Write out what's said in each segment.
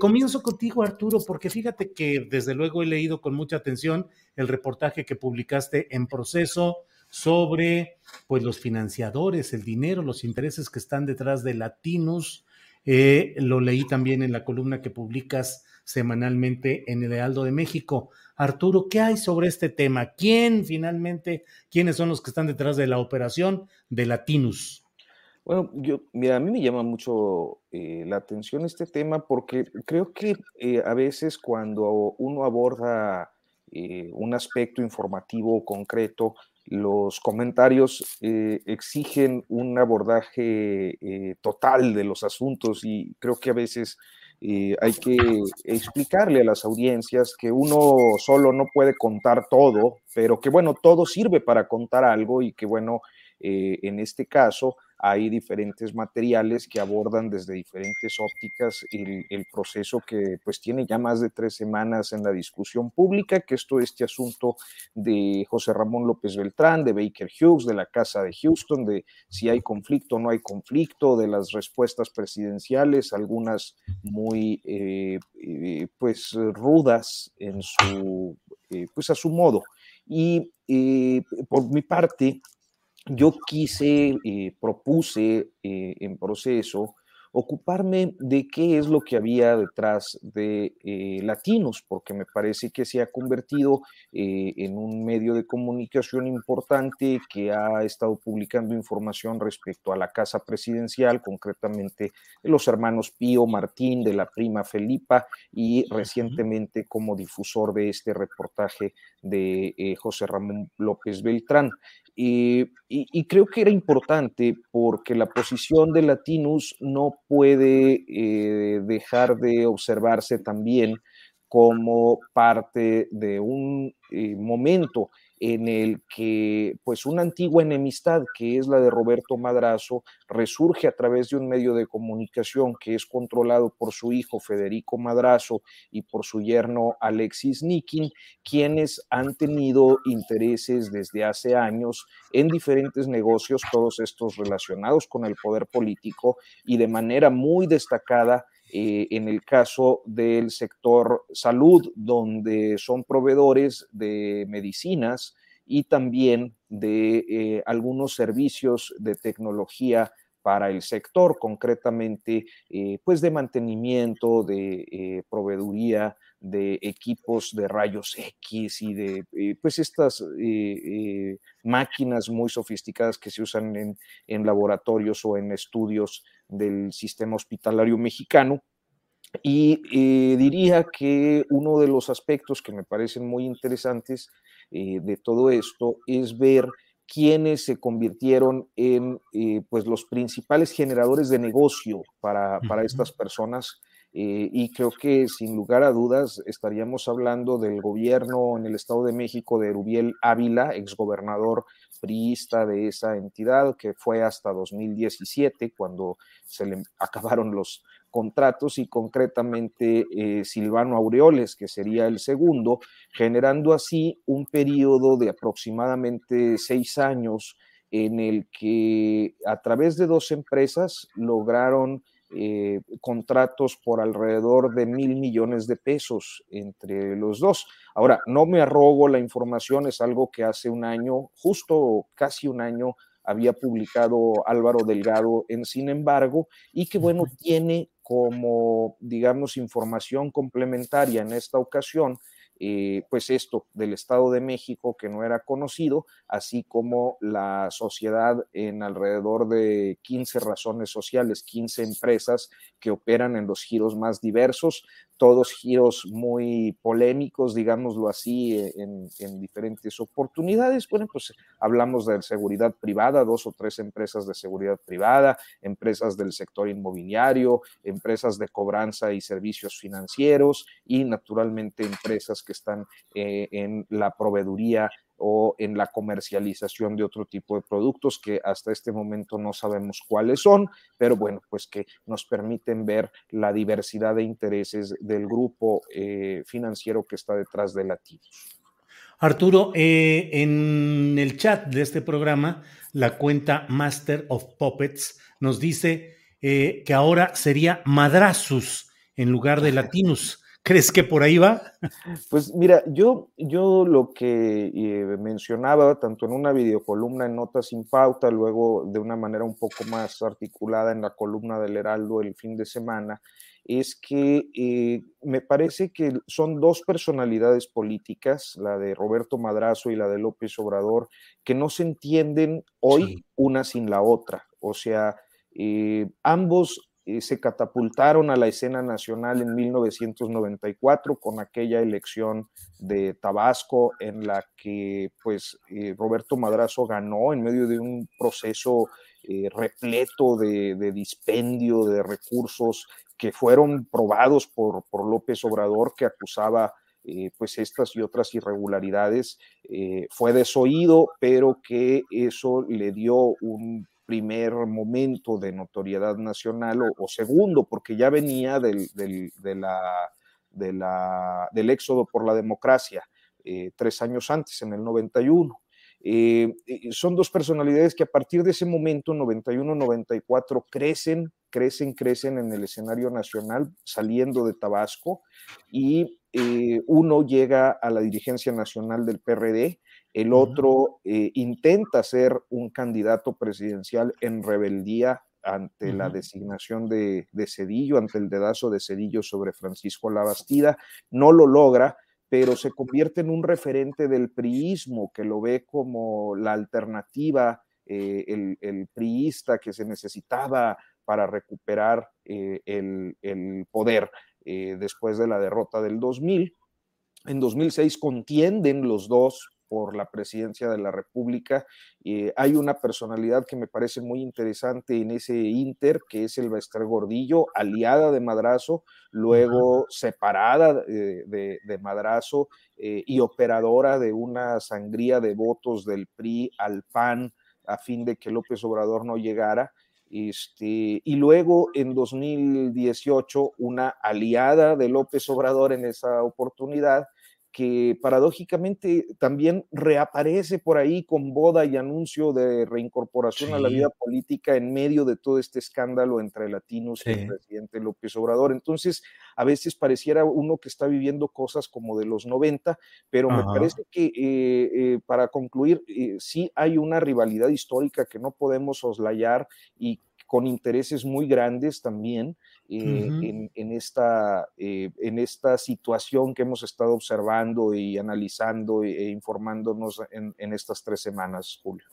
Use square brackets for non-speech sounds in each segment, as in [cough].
Comienzo contigo, Arturo, porque fíjate que desde luego he leído con mucha atención el reportaje que publicaste en proceso sobre pues los financiadores, el dinero, los intereses que están detrás de Latinus. Eh, lo leí también en la columna que publicas semanalmente en el Heraldo de México. Arturo, ¿qué hay sobre este tema? ¿Quién finalmente, quiénes son los que están detrás de la operación de Latinus? Bueno, yo, mira, a mí me llama mucho eh, la atención este tema porque creo que eh, a veces cuando uno aborda eh, un aspecto informativo concreto, los comentarios exigen un abordaje total de los asuntos y creo que a veces hay que explicarle a las audiencias que uno solo no puede contar todo, pero que bueno, todo sirve para contar algo y que bueno, en este caso, hay diferentes materiales que abordan desde diferentes ópticas el, proceso que pues tiene ya más de tres semanas en la discusión pública, que es todo este asunto de José Ramón López Beltrán, de Baker Hughes, de la Casa de Houston, de si hay conflicto o no hay conflicto, de las respuestas presidenciales, algunas muy eh, eh, pues rudas en su, eh, pues a su modo. Y por mi parte, yo quise, eh, propuse eh, en proceso ocuparme de qué es lo que había detrás de eh, Latinos, porque me parece que se ha convertido en un medio de comunicación importante que ha estado publicando información respecto a la casa presidencial, concretamente los hermanos Pío Martín, de la prima Felipa, y recientemente como difusor de este reportaje de José Ramón López Beltrán. Y, creo que era importante porque la posición de Latinus no puede eh, dejar de observarse también como parte de un eh, momento en el que pues una antigua enemistad que es la de Roberto Madrazo resurge a través de un medio de comunicación que es controlado por su hijo Federico Madrazo y por su yerno Alexis Nikin, quienes han tenido intereses desde hace años en diferentes negocios, todos estos relacionados con el poder político y de manera muy destacada eh, en el caso del sector salud, donde son proveedores de medicinas y también de eh, algunos servicios de tecnología para el sector, concretamente, eh, pues de mantenimiento, de proveeduría de equipos de rayos X y de, pues estas máquinas muy sofisticadas que se usan en, en laboratorios o en estudios del sistema hospitalario mexicano. Y eh, diría que uno de los aspectos que me parecen muy interesantes eh, de todo esto es ver quiénes se convirtieron en eh, pues los principales generadores de negocio para, para estas personas. Y creo que sin lugar a dudas estaríamos hablando del gobierno en el Estado de México de Rubiel Ávila, exgobernador priista de esa entidad, que fue hasta 2017, cuando se le acabaron los contratos y concretamente eh, Silvano Aureoles, que sería el segundo, generando así un periodo de aproximadamente seis años en el que a través de dos empresas lograron eh, contratos por alrededor de mil millones de pesos entre los dos. Ahora, no me arrogo la información, es algo que hace un año, justo casi un año, había publicado Álvaro Delgado en Sin embargo, y que bueno, tiene como, digamos, información complementaria en esta ocasión eh, pues esto del Estado de México que no era conocido, así como la sociedad en alrededor de 15 razones sociales, 15 empresas que operan en los giros más diversos, todos giros muy polémicos, digámoslo así, eh, en, diferentes oportunidades. Bueno, pues hablamos de seguridad privada, dos o tres empresas de seguridad privada, empresas del sector inmobiliario, empresas de cobranza y servicios financieros y naturalmente empresas que están eh, en la proveeduría o en la comercialización de otro tipo de productos que hasta este momento no sabemos cuáles son, pero bueno, pues que nos permiten ver la diversidad de intereses del grupo eh, financiero que está detrás de Latinos. Arturo, eh, en el chat de este programa, la cuenta Master of Puppets nos dice eh, que ahora sería Madrazus en lugar de [laughs] Latinus. ¿Crees que por ahí va? Pues mira, yo, yo lo que eh, mencionaba, tanto en una videocolumna en Notas sin Pauta, luego de una manera un poco más articulada en la columna del Heraldo el fin de semana, es que eh, me parece que son dos personalidades políticas, la de Roberto Madrazo y la de López Obrador, que no se entienden hoy una sin la otra. O sea, eh, ambos eh, se catapultaron a la escena nacional en 1994 con aquella elección de Tabasco en la que pues eh, Roberto Madrazo ganó en medio de un proceso eh, repleto de, dispendio de recursos que fueron probados por, por López Obrador que acusaba pues estas y otras irregularidades fue desoído, pero que eso le dio un primer momento de notoriedad nacional o, segundo, porque ya venía del, del, de la, de la, del éxodo por la democracia eh, tres años antes, en el 91. Eh, son dos personalidades que a partir de ese momento, 91-94, crecen, crecen, crecen en el escenario nacional, saliendo de Tabasco, y eh, uno llega a la dirigencia nacional del PRD, el otro eh, intenta ser un candidato presidencial en rebeldía ante la designación de, Cedillo, ante el dedazo de Cedillo sobre Francisco Labastida, no lo logra, pero se convierte en un referente del priismo, que lo ve como la alternativa, eh, el, priista que se necesitaba para recuperar eh, el, el, poder después de la derrota del 2000. En 2006 contienden los dos por la presidencia de la República. Eh, hay una personalidad que me parece muy interesante en ese Inter, que es el Bester Gordillo, aliada de Madrazo, luego separada eh, de, Madrazo eh, y operadora de una sangría de votos del PRI al PAN a fin de que López Obrador no llegara. Este, y luego en 2018 una aliada de López Obrador en esa oportunidad que paradójicamente también reaparece por ahí con boda y anuncio de reincorporación a la vida política en medio de todo este escándalo entre latinos y el presidente López Obrador. Entonces, a veces pareciera uno que está viviendo cosas como de los 90, pero me parece que eh, eh, para concluir, eh, sí hay una rivalidad histórica que no podemos soslayar y con intereses muy grandes también eh, en, esta, eh, en esta situación que hemos estado observando y analizando e, informándonos en, estas tres semanas, Julio.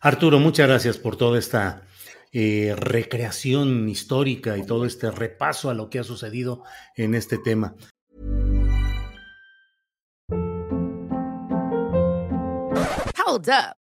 Arturo, muchas gracias por toda esta eh, recreación histórica y todo este repaso a lo que ha sucedido en este tema. Hold up.